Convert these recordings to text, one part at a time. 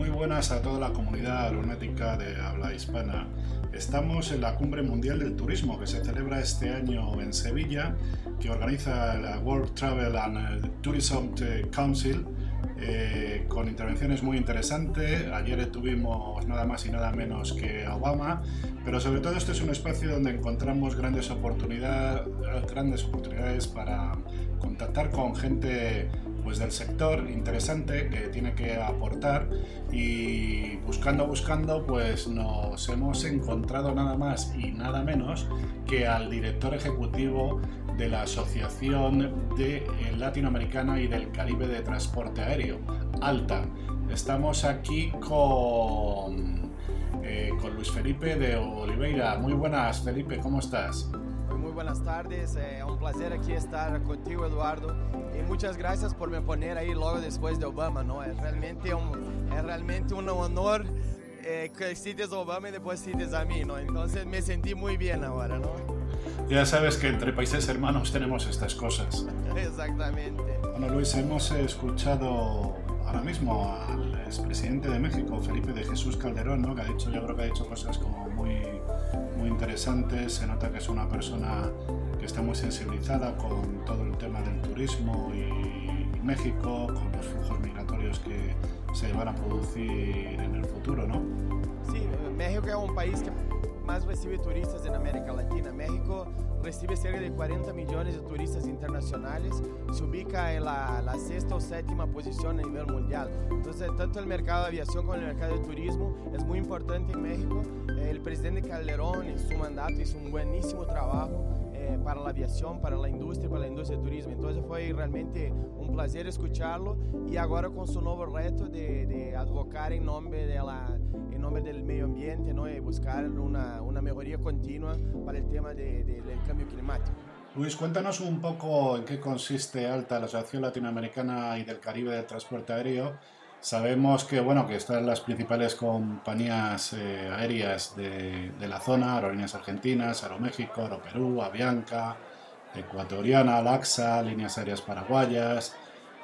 Muy buenas a toda la comunidad aeronáutica de habla hispana. Estamos en la Cumbre Mundial del Turismo que se celebra este año en Sevilla, que organiza la World Travel and Tourism Council eh, con intervenciones muy interesantes. Ayer tuvimos nada más y nada menos que a Obama, pero sobre todo este es un espacio donde encontramos grandes, oportunidades, grandes oportunidades para contactar con gente pues del sector interesante que tiene que aportar y buscando buscando pues nos hemos encontrado nada más y nada menos que al director ejecutivo de la Asociación de Latinoamericana y del Caribe de Transporte Aéreo, ALTA. Estamos aquí con, eh, con Luis Felipe de Oliveira. Muy buenas, Felipe, ¿cómo estás? Muy buenas tardes, es un placer aquí estar contigo, Eduardo. Y muchas gracias por me poner ahí luego después de Obama, ¿no? Es realmente un, es realmente un honor eh, que cites Obama y después cites a mí, ¿no? Entonces me sentí muy bien ahora, ¿no? Ya sabes que entre países hermanos tenemos estas cosas. Exactamente. Bueno, Luis, hemos escuchado ahora mismo al expresidente de México, Felipe de Jesús Calderón, ¿no? que ha dicho, yo creo que ha dicho cosas como muy, muy interesantes. Se nota que es una persona que está muy sensibilizada con todo el tema del turismo y México, con los flujos migratorios que se van a producir en el futuro, ¿no? Sí, México es un país que más recibe turistas en América Latina. México recibe cerca de 40 millones de turistas internacionales, se ubica en la, la, sexta o séptima posición a nivel mundial. Entonces, tanto el mercado de aviación como el mercado de turismo es muy importante en México. El presidente Calderón en su mandato hizo un buenísimo trabajo eh, para la aviación, para la industria, para la industria del turismo. Entonces fue realmente un placer escucharlo y ahora con su nuevo reto de, de advocar en nombre de la en nombre del medio ambiente ¿no? y buscar una, una mejoría continua para el tema de, de, del cambio climático. Luis, cuéntanos un poco en qué consiste ALTA, la Asociación Latinoamericana y del Caribe del Transporte Aéreo. Sabemos que, bueno, que están las principales compañías eh, aéreas de, de, la zona, Aerolíneas Argentinas, Aeroméxico, Aeroperú, Avianca, Ecuatoriana, Laxa, Líneas Aéreas Paraguayas,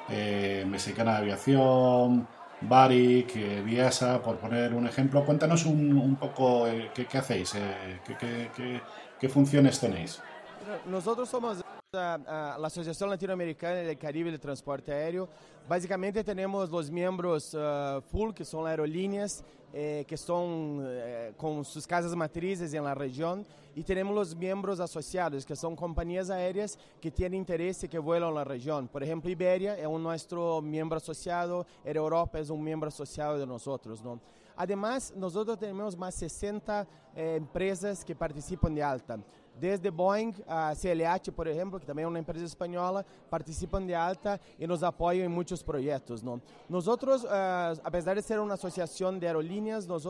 eh, Mexicana de Aviación, Baric, eh, Viasa, por poner un ejemplo. Cuéntanos un, un poco eh, qué, qué, hacéis, qué, qué, qué, funciones tenéis. Nosotros somos la Asociación Latinoamericana del Caribe de Transporte Aéreo. Básicamente tenemos los miembros uh, full, que son aerolíneas, eh, que estão eh, com suas casas matrizes na região, e temos os membros associados, que são companhias aéreas que têm interesse que voam na região. Por exemplo, Iberia é um nosso membro associado, Air Europa é um membro associado de. Não? Además, nós temos mais 60 eh, empresas que participam de alta. Desde Boeing a CLH, por exemplo, que também é uma empresa espanhola, participam de alta e nos apoiam em muitos projetos. Não? Nós, uh, apesar de ser uma associação de aerolíneas, nós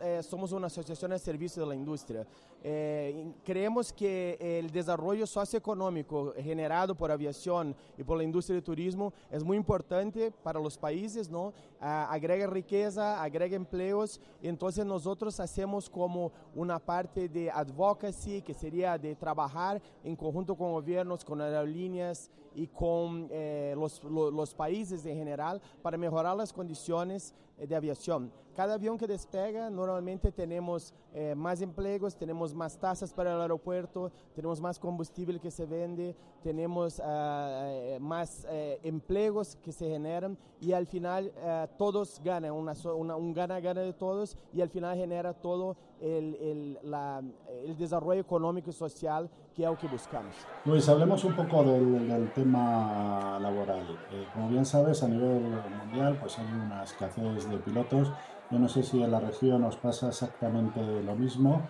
eh, somos uma associação de serviço da indústria. Eh, creemos que o desenvolvimento socioeconômico generado por aviação e por la indústria de turismo é muito importante para os países, não? Uh, agrega riqueza, agrega empleos, então nós hacemos como uma parte de advocacy, que seria de trabajar en conjunto con gobiernos, con aerolíneas y con eh, los, los, países en general para mejorar las condiciones de aviación. Cada avión que despega, normalmente tenemos eh, más empleos, tenemos más tasas para el aeropuerto, tenemos más combustible que se vende, tenemos uh, más empleos que se generan y al final todos ganan, una, una, un gana-gana de todos y al final genera todo el, el, la, el desarrollo económico y social que es lo que buscamos. Luis, hablemos un poco del, del tema laboral. Eh, como bien sabes, a nivel mundial pues hay una escasez de pilotos. Yo no sé si en la región os pasa exactamente lo mismo.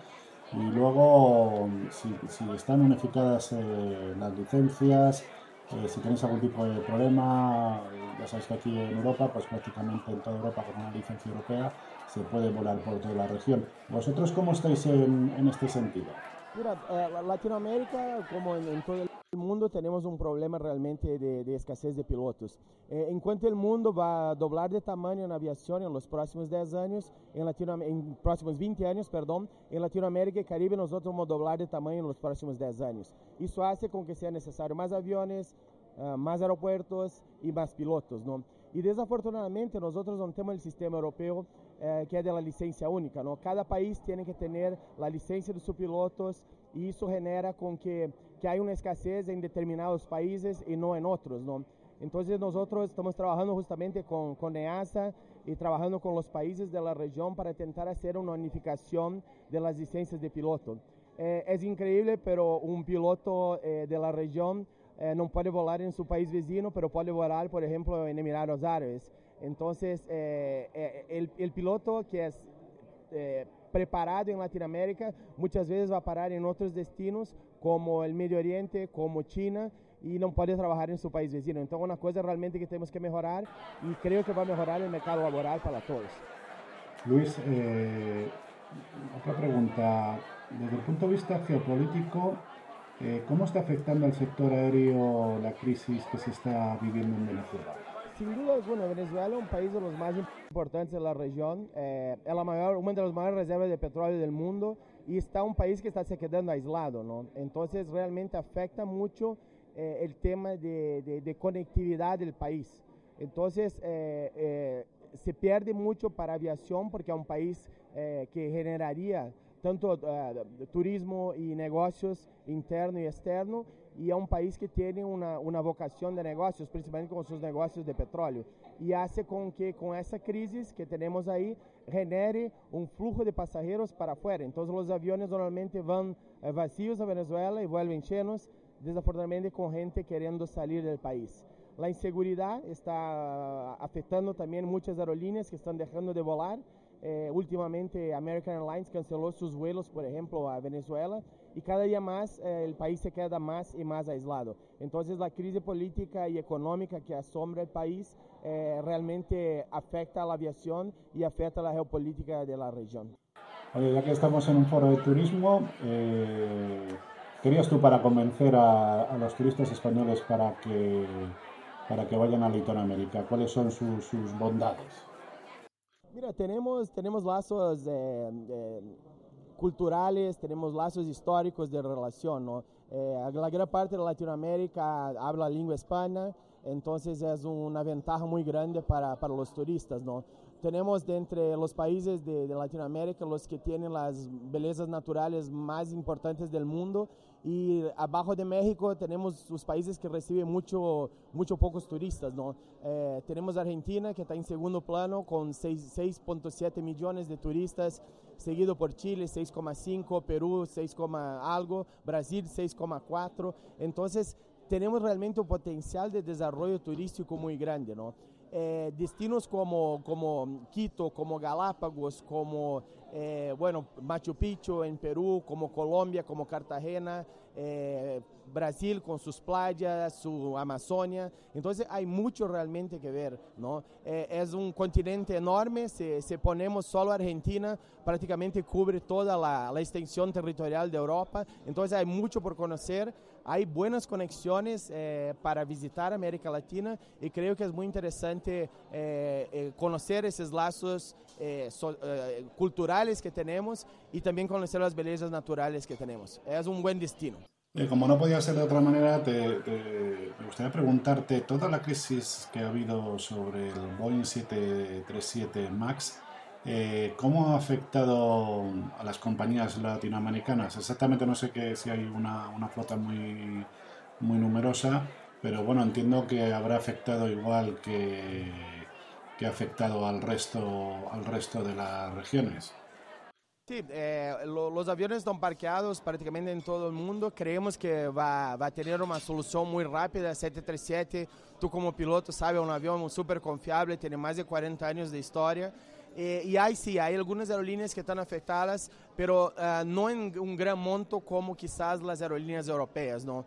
Y luego, si, si están unificadas eh, las licencias, eh, si tenéis algún tipo de problema, ya sabéis que aquí en Europa, pues prácticamente en toda Europa con una licencia europea se puede volar por toda la región. ¿Vosotros cómo estáis en, en este sentido? Mira, eh, Latinoamérica, como en, en, todo el mundo, tenemos un problema realmente de, de escasez de pilotos. Eh, en cuanto el mundo va a doblar de tamaño en aviación en los próximos 10 años, en, en próximos 20 años, perdón, en Latinoamérica y Caribe nosotros vamos a doblar de tamaño en los próximos 10 años. Eso hace con que sea necesario más aviones, uh, más aeropuertos y más pilotos, ¿no? Y desafortunadamente nosotros no tenemos el sistema europeo eh, que es de la licencia única, ¿no? Cada país tiene que tener la licencia de sus pilotos y eso genera con que, que hay una escasez en determinados países y no en otros, ¿no? Entonces nosotros estamos trabajando justamente con, con EASA y trabajando con los países de la región para intentar hacer una unificación de las licencias de piloto. Eh, es increíble, pero un piloto eh, de la región eh, no puede volar en su país vecino, pero puede volar, por ejemplo, en Emiratos Árabes. Entonces, el, el, piloto que es preparado en Latinoamérica muchas veces va a parar en otros destinos como el Medio Oriente, como China, y no puede trabajar en su país vecino. Entonces, una cosa realmente que tenemos que mejorar y creo que va a mejorar el mercado laboral para todos. Luis, eh, otra pregunta. Desde el punto de vista geopolítico, eh, ¿cómo está afectando al sector aéreo la crisis que se está viviendo en Venezuela? Sin duda alguna, Venezuela es un país de los más importantes de la región, eh, es la mayor, una de las mayores reservas de petróleo del mundo y está un país que está se quedando aislado, ¿no? Entonces realmente afecta mucho eh, el tema de, de, conectividad del país. Entonces, eh, eh, se pierde mucho para aviación porque es un país que generaría tanto turismo y negocios interno y externo, y es un país que tiene una, una, vocación de negocios, principalmente con sus negocios de petróleo, y hace con que con esa crisis que tenemos ahí genere un flujo de pasajeros para afuera. Entonces los aviones normalmente van vacíos a Venezuela y vuelven llenos, desafortunadamente con gente queriendo salir del país. La inseguridad está afectando también muchas aerolíneas que están dejando de volar. Eh, últimamente American Airlines canceló sus vuelos, por ejemplo, a Venezuela y cada día más eh, el país se queda más y más aislado. Entonces la crisis política y económica que asombra el país eh, realmente afecta a la aviación y afecta a la geopolítica de la región. Oye, ya que estamos en un foro de turismo, querías tú para convencer a, los turistas españoles para que, para que vayan a Latinoamérica? ¿Cuáles son sus, bondades? Mira, tenemos, tenemos lazos culturales, tenemos lazos históricos de relación. ¿no? Eh, la gran parte de Latinoamérica habla lengua hispana, entonces es una ventaja muy grande para, para los turistas. ¿no? tenemos de entre los países de, de, Latinoamérica los que tienen las bellezas naturales más importantes del mundo y abajo de México tenemos los países que reciben mucho, mucho pocos turistas. ¿no? Eh, tenemos Argentina que está en segundo plano con 6.7 millones de turistas, seguido por Chile 6,5, Perú 6, algo, Brasil 6,4. Entonces tenemos realmente un potencial de desarrollo turístico muy grande. ¿no? Eh, destinos como, como Quito, como Galápagos, como eh, bueno, Machu Picchu en Perú, como Colombia, como Cartagena, eh, Brasil con sus playas, su Amazonia. Entonces hay mucho realmente que ver, ¿no? es un continente enorme, si, si, ponemos solo Argentina, prácticamente cubre toda la, la extensión territorial de Europa. Entonces hay mucho por conocer hay buenas conexiones eh, para visitar América Latina y creo que es muy interesante eh, eh, conocer esos lazos culturales que tenemos y también conocer las bellezas naturales que tenemos. Es un buen destino. como no podía ser de otra manera, me gustaría preguntarte, toda la crisis que ha habido sobre el Boeing 737 MAX, eh, ¿Cómo ha afectado a las compañías latinoamericanas? Exactamente no sé que si hay una, una, flota muy, muy numerosa, pero bueno, entiendo que habrá afectado igual que, que ha afectado al resto, al resto de las regiones. Sí, eh, lo, los aviones están parqueados prácticamente en todo el mundo. Creemos que va, va, a tener una solución muy rápida. 737, tú como piloto sabes, es un avión súper confiable, tiene más de 40 años de historia. Eh, y hay sí, hay algunas aerolíneas que están afectadas, pero uh, no en un gran monto como quizás las aerolíneas europeas. ¿no? Uh,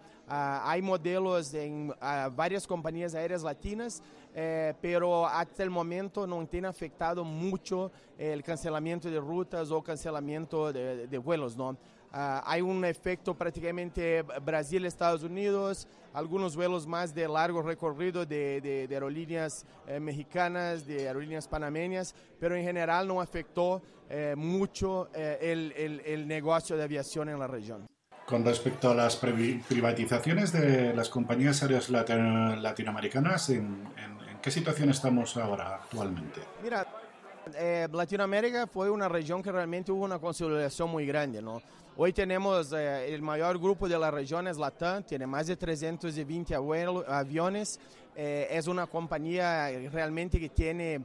hay modelos en uh, varias compañías aéreas latinas, eh, pero hasta el momento no tiene afectado mucho el cancelamiento de rutas o cancelamiento de, de vuelos. ¿no? Uh, hay un efecto prácticamente Brasil-Estados Unidos, algunos vuelos más de largo recorrido de, de, de aerolíneas eh, mexicanas, de aerolíneas panameñas, pero en general no afectó eh, mucho eh, el, el, el, negocio de aviación en la región. Con respecto a las privatizaciones de las compañías aéreas latinoamericanas, ¿en, en qué situación estamos ahora actualmente? Mira, eh, Latinoamérica fue una región que realmente hubo una consolidación muy grande. Hoy tenemos eh, el mayor grupo de la región es tiene más de 320 abuelo, aviones. Eh, es una compañía realmente que tiene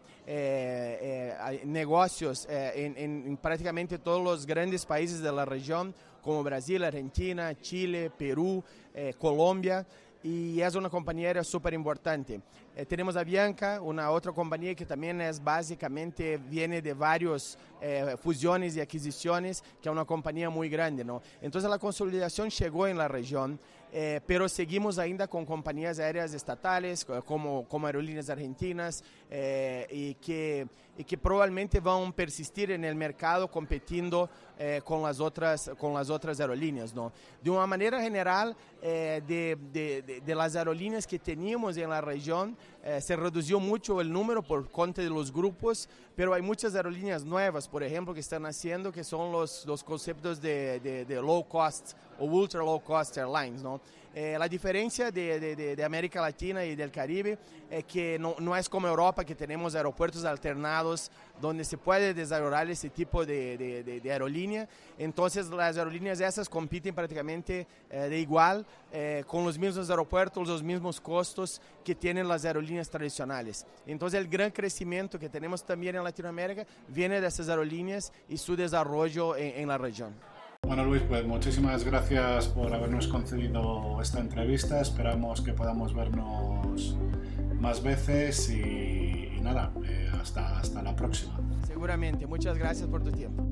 negocios en, en, prácticamente todos los grandes países de la región, como Brasil, Argentina, Chile, Perú, Colombia y es una compañía aérea súper importante. Eh, tenemos a Bianca, una otra compañía que también es básicamente, viene de varias eh, fusiones y adquisiciones, que es una compañía muy grande. ¿no? Entonces la consolidación llegó en la región, eh, pero seguimos ainda con compañías aéreas estatales, como, como aerolíneas argentinas, eh, y, que, y que probablemente van a persistir en el mercado compitiendo eh, con, las otras, con las otras aerolíneas. ¿no? De una manera general, de, de, de, las aerolíneas que teníamos en la región, se redució mucho el número por cuenta de los grupos, pero hay muchas aerolíneas nuevas, por ejemplo, que están haciendo, que son los, los conceptos de, de low cost o ultra low cost airlines. ¿no? Eh, la diferencia de, América Latina y del Caribe es que no, no, es como Europa, que tenemos aeropuertos alternados donde se puede desarrollar ese tipo de, aerolínea. Entonces las aerolíneas esas compiten prácticamente eh, de igual eh, con los mismos aeropuertos, los mismos costos que tienen las aerolíneas tradicionales. Entonces el gran crecimiento que tenemos también en Latinoamérica viene de esas aerolíneas y su desarrollo en, en la región. Bueno Luis, pues muchísimas gracias por habernos concedido esta entrevista. Esperamos que podamos vernos más veces y, nada, eh, hasta, hasta la próxima. Seguramente, muchas gracias por tu tiempo.